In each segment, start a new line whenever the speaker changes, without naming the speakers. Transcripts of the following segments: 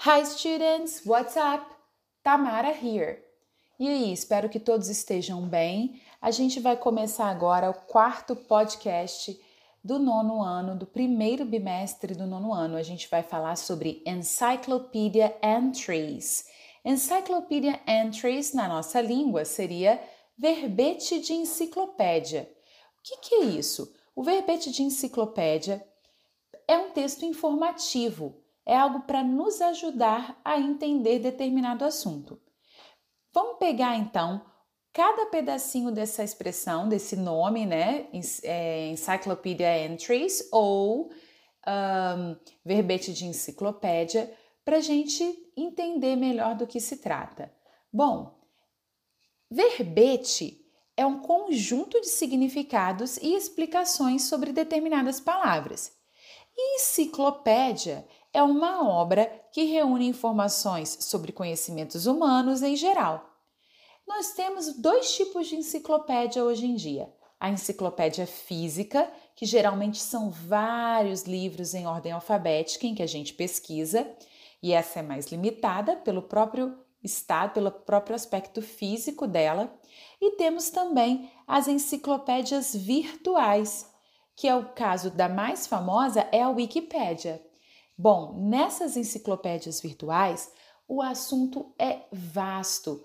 Hi students, what's up? Tamara here. E aí, espero que todos estejam bem. A gente vai começar agora o quarto podcast do nono ano, do primeiro bimestre do nono ano. A gente vai falar sobre Encyclopedia Entries. Encyclopedia Entries na nossa língua seria verbete de enciclopédia. O que, que é isso? O verbete de enciclopédia é um texto informativo é algo para nos ajudar a entender determinado assunto. Vamos pegar então cada pedacinho dessa expressão, desse nome, né? É, Encyclopedia Entries ou um, verbete de enciclopédia, para a gente entender melhor do que se trata. Bom, verbete é um conjunto de significados e explicações sobre determinadas palavras. Enciclopédia é uma obra que reúne informações sobre conhecimentos humanos em geral. Nós temos dois tipos de enciclopédia hoje em dia: a enciclopédia física, que geralmente são vários livros em ordem alfabética em que a gente pesquisa, e essa é mais limitada pelo próprio estado, pelo próprio aspecto físico dela. E temos também as enciclopédias virtuais, que é o caso da mais famosa é a Wikipédia. Bom, nessas enciclopédias virtuais, o assunto é vasto,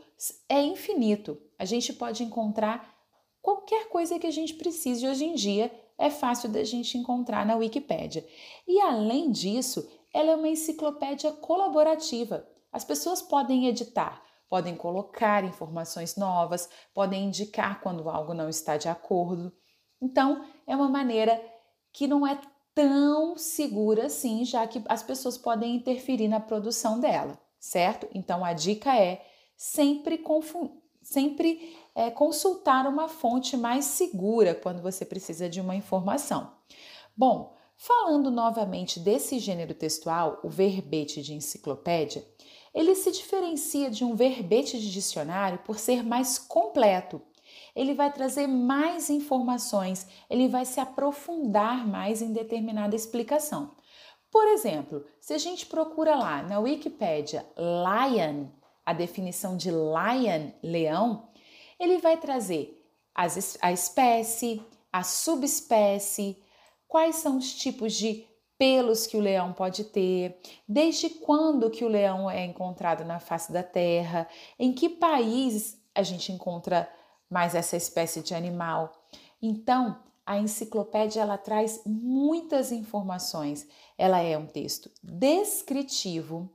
é infinito. A gente pode encontrar qualquer coisa que a gente precise hoje em dia, é fácil da gente encontrar na Wikipédia. E além disso, ela é uma enciclopédia colaborativa. As pessoas podem editar, podem colocar informações novas, podem indicar quando algo não está de acordo. Então, é uma maneira que não é tão segura assim, já que as pessoas podem interferir na produção dela, certo? Então a dica é sempre, sempre é, consultar uma fonte mais segura quando você precisa de uma informação. Bom, falando novamente desse gênero textual, o verbete de enciclopédia, ele se diferencia de um verbete de dicionário por ser mais completo ele vai trazer mais informações, ele vai se aprofundar mais em determinada explicação. Por exemplo, se a gente procura lá na Wikipédia lion, a definição de lion, leão, ele vai trazer as, a espécie, a subespécie, quais são os tipos de pelos que o leão pode ter, desde quando que o leão é encontrado na face da terra, em que país a gente encontra mais essa espécie de animal. Então, a enciclopédia ela traz muitas informações. Ela é um texto descritivo,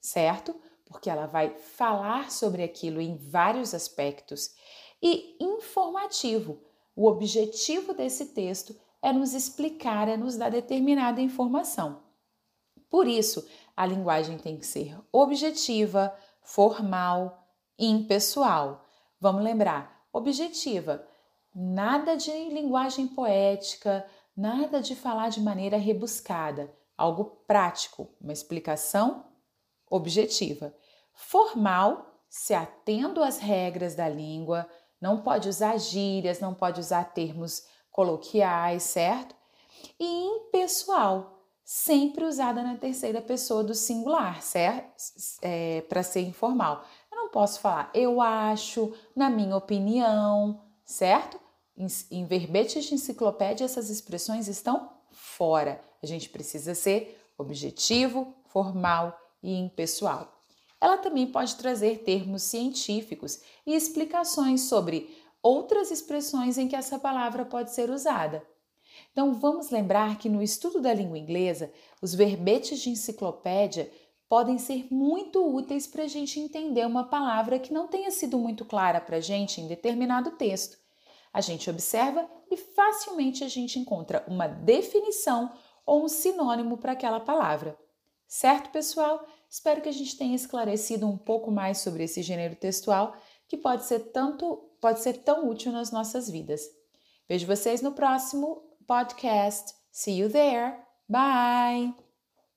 certo? Porque ela vai falar sobre aquilo em vários aspectos e informativo. O objetivo desse texto é nos explicar, é nos dar determinada informação. Por isso, a linguagem tem que ser objetiva, formal, impessoal. Vamos lembrar, objetiva. Nada de linguagem poética, nada de falar de maneira rebuscada, algo prático, uma explicação objetiva. Formal, se atendo às regras da língua, não pode usar gírias, não pode usar termos coloquiais, certo? E impessoal, sempre usada na terceira pessoa do singular, certo? É, Para ser informal não posso falar eu acho, na minha opinião, certo? Em, em verbetes de enciclopédia, essas expressões estão fora. A gente precisa ser objetivo, formal e impessoal. Ela também pode trazer termos científicos e explicações sobre outras expressões em que essa palavra pode ser usada. Então, vamos lembrar que no estudo da língua inglesa, os verbetes de enciclopédia podem ser muito úteis para a gente entender uma palavra que não tenha sido muito clara para a gente em determinado texto. A gente observa e facilmente a gente encontra uma definição ou um sinônimo para aquela palavra. Certo, pessoal? Espero que a gente tenha esclarecido um pouco mais sobre esse gênero textual que pode ser tanto pode ser tão útil nas nossas vidas. Vejo vocês no próximo podcast. See you there. Bye.